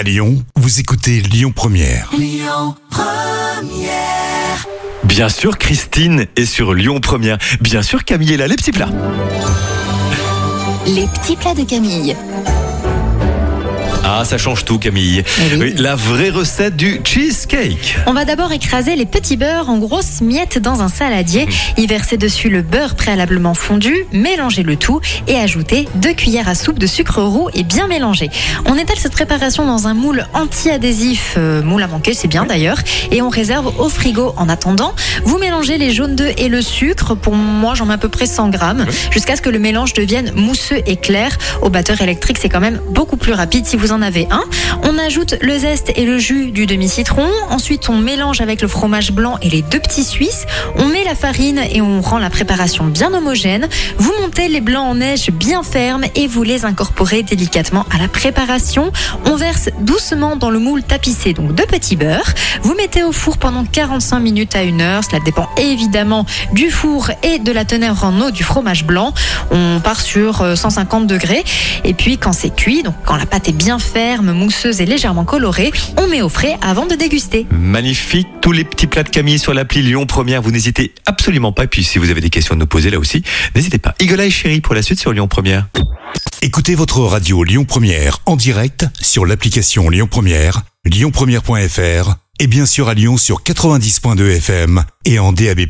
À Lyon, vous écoutez Lyon Première. Bien sûr, Christine est sur Lyon Première. Bien sûr, Camille est là, les petits plats. Les petits plats de Camille. Ah, ça change tout, Camille. Eh oui. Oui, la vraie recette du cheesecake. On va d'abord écraser les petits beurres en grosses miettes dans un saladier, y verser dessus le beurre préalablement fondu, mélanger le tout et ajouter deux cuillères à soupe de sucre roux et bien mélanger. On étale cette préparation dans un moule anti-adhésif, euh, moule à manquer, c'est bien d'ailleurs, et on réserve au frigo en attendant. Vous mélangez les jaunes d'œufs et le sucre, pour moi j'en mets à peu près 100 grammes, jusqu'à ce que le mélange devienne mousseux et clair. Au batteur électrique, c'est quand même beaucoup plus rapide si vous en avez un. On ajoute le zeste et le jus du demi-citron. Ensuite, on mélange avec le fromage blanc et les deux petits suisses. On met la farine et on rend la préparation bien homogène. Vous montez les blancs en neige bien fermes et vous les incorporez délicatement à la préparation. On verse doucement dans le moule tapissé, donc de petits beurres. Vous mettez au four pendant 45 minutes à 1 heure. Cela dépend évidemment du four et de la teneur en eau du fromage blanc. On part sur euh, 150 degrés. Et puis, quand c'est cuit, donc quand la pâte est bien ferme, mousseuse et légèrement colorée, on met au frais avant de déguster. Magnifique, tous les petits plats de Camille sur l'appli Lyon Première. Vous n'hésitez absolument pas. Et puis, si vous avez des questions à nous poser là aussi, n'hésitez pas. Igola et Chéri pour la suite sur Lyon Première. Écoutez votre radio Lyon Première en direct sur l'application Lyon Première, lyonpremière.fr et bien sûr à Lyon sur 90.2 FM et en DAB+.